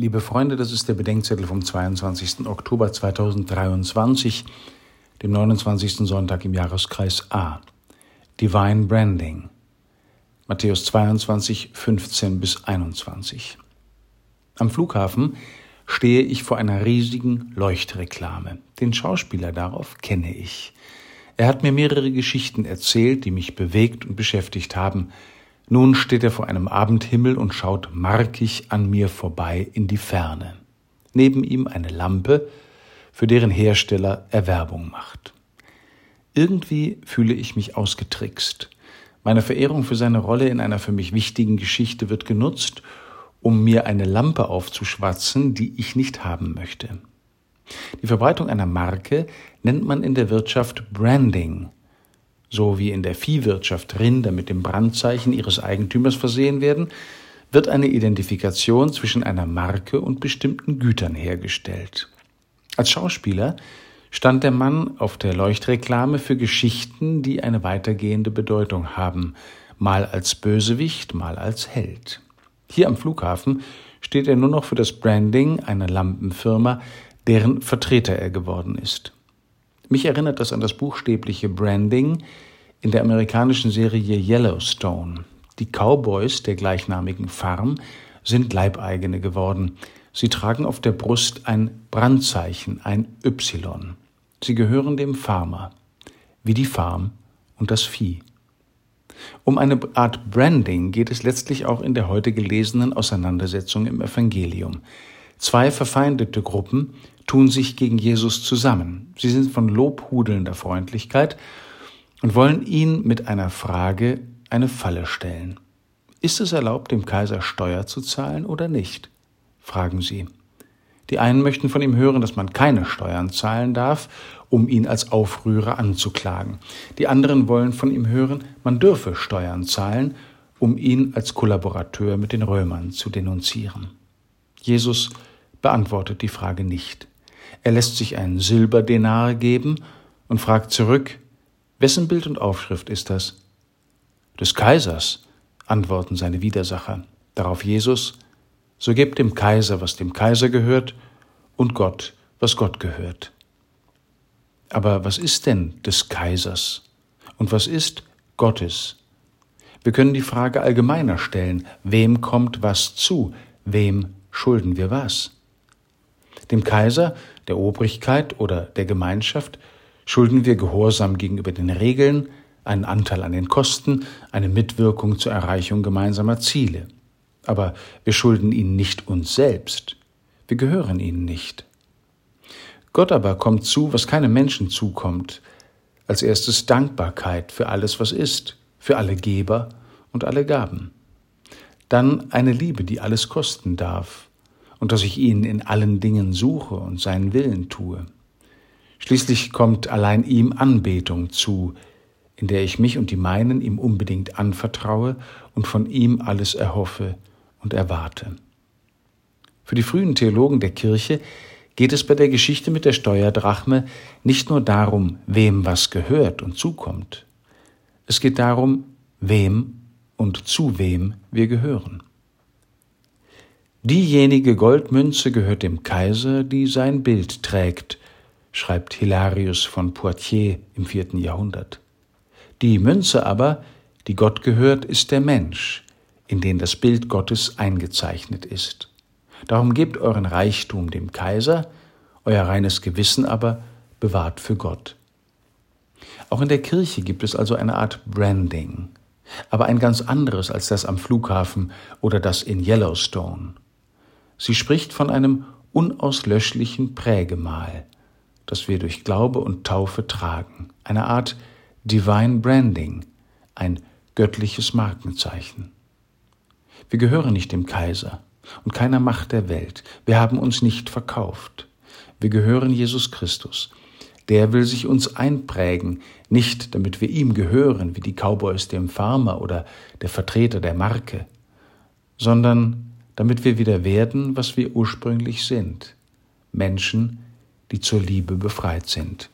Liebe Freunde, das ist der Bedenkzettel vom 22. Oktober 2023, dem 29. Sonntag im Jahreskreis A. Divine Branding. Matthäus 22, 15 bis 21. Am Flughafen stehe ich vor einer riesigen Leuchtreklame. Den Schauspieler darauf kenne ich. Er hat mir mehrere Geschichten erzählt, die mich bewegt und beschäftigt haben. Nun steht er vor einem Abendhimmel und schaut markig an mir vorbei in die Ferne. Neben ihm eine Lampe, für deren Hersteller er Werbung macht. Irgendwie fühle ich mich ausgetrickst. Meine Verehrung für seine Rolle in einer für mich wichtigen Geschichte wird genutzt, um mir eine Lampe aufzuschwatzen, die ich nicht haben möchte. Die Verbreitung einer Marke nennt man in der Wirtschaft Branding so wie in der Viehwirtschaft Rinder mit dem Brandzeichen ihres Eigentümers versehen werden, wird eine Identifikation zwischen einer Marke und bestimmten Gütern hergestellt. Als Schauspieler stand der Mann auf der Leuchtreklame für Geschichten, die eine weitergehende Bedeutung haben, mal als Bösewicht, mal als Held. Hier am Flughafen steht er nur noch für das Branding einer Lampenfirma, deren Vertreter er geworden ist. Mich erinnert das an das buchstäbliche Branding in der amerikanischen Serie Yellowstone. Die Cowboys der gleichnamigen Farm sind Leibeigene geworden. Sie tragen auf der Brust ein Brandzeichen, ein Y. Sie gehören dem Farmer, wie die Farm und das Vieh. Um eine Art Branding geht es letztlich auch in der heute gelesenen Auseinandersetzung im Evangelium. Zwei verfeindete Gruppen tun sich gegen Jesus zusammen. Sie sind von lobhudelnder Freundlichkeit und wollen ihn mit einer Frage eine Falle stellen. Ist es erlaubt, dem Kaiser Steuer zu zahlen oder nicht? fragen sie. Die einen möchten von ihm hören, dass man keine Steuern zahlen darf, um ihn als Aufrührer anzuklagen. Die anderen wollen von ihm hören, man dürfe Steuern zahlen, um ihn als Kollaborateur mit den Römern zu denunzieren. Jesus beantwortet die Frage nicht. Er lässt sich einen Silberdenar geben und fragt zurück, wessen Bild und Aufschrift ist das? Des Kaisers, antworten seine Widersacher. Darauf Jesus, so gebt dem Kaiser, was dem Kaiser gehört, und Gott, was Gott gehört. Aber was ist denn des Kaisers? Und was ist Gottes? Wir können die Frage allgemeiner stellen, wem kommt was zu, wem schulden wir was? Dem Kaiser, der Obrigkeit oder der Gemeinschaft schulden wir Gehorsam gegenüber den Regeln, einen Anteil an den Kosten, eine Mitwirkung zur Erreichung gemeinsamer Ziele. Aber wir schulden ihnen nicht uns selbst. Wir gehören ihnen nicht. Gott aber kommt zu, was keinem Menschen zukommt. Als erstes Dankbarkeit für alles, was ist, für alle Geber und alle Gaben. Dann eine Liebe, die alles kosten darf, und dass ich ihn in allen Dingen suche und seinen Willen tue. Schließlich kommt allein ihm Anbetung zu, in der ich mich und die meinen ihm unbedingt anvertraue und von ihm alles erhoffe und erwarte. Für die frühen Theologen der Kirche geht es bei der Geschichte mit der Steuerdrachme nicht nur darum, wem was gehört und zukommt. Es geht darum, wem und zu wem wir gehören. Diejenige Goldmünze gehört dem Kaiser, die sein Bild trägt, schreibt Hilarius von Poitiers im vierten Jahrhundert. Die Münze aber, die Gott gehört, ist der Mensch, in den das Bild Gottes eingezeichnet ist. Darum gebt euren Reichtum dem Kaiser, euer reines Gewissen aber bewahrt für Gott. Auch in der Kirche gibt es also eine Art Branding, aber ein ganz anderes als das am Flughafen oder das in Yellowstone. Sie spricht von einem unauslöschlichen Prägemal, das wir durch Glaube und Taufe tragen, eine Art Divine Branding, ein göttliches Markenzeichen. Wir gehören nicht dem Kaiser und keiner Macht der Welt. Wir haben uns nicht verkauft. Wir gehören Jesus Christus. Der will sich uns einprägen, nicht damit wir ihm gehören, wie die Cowboys dem Farmer oder der Vertreter der Marke, sondern damit wir wieder werden, was wir ursprünglich sind, Menschen, die zur Liebe befreit sind.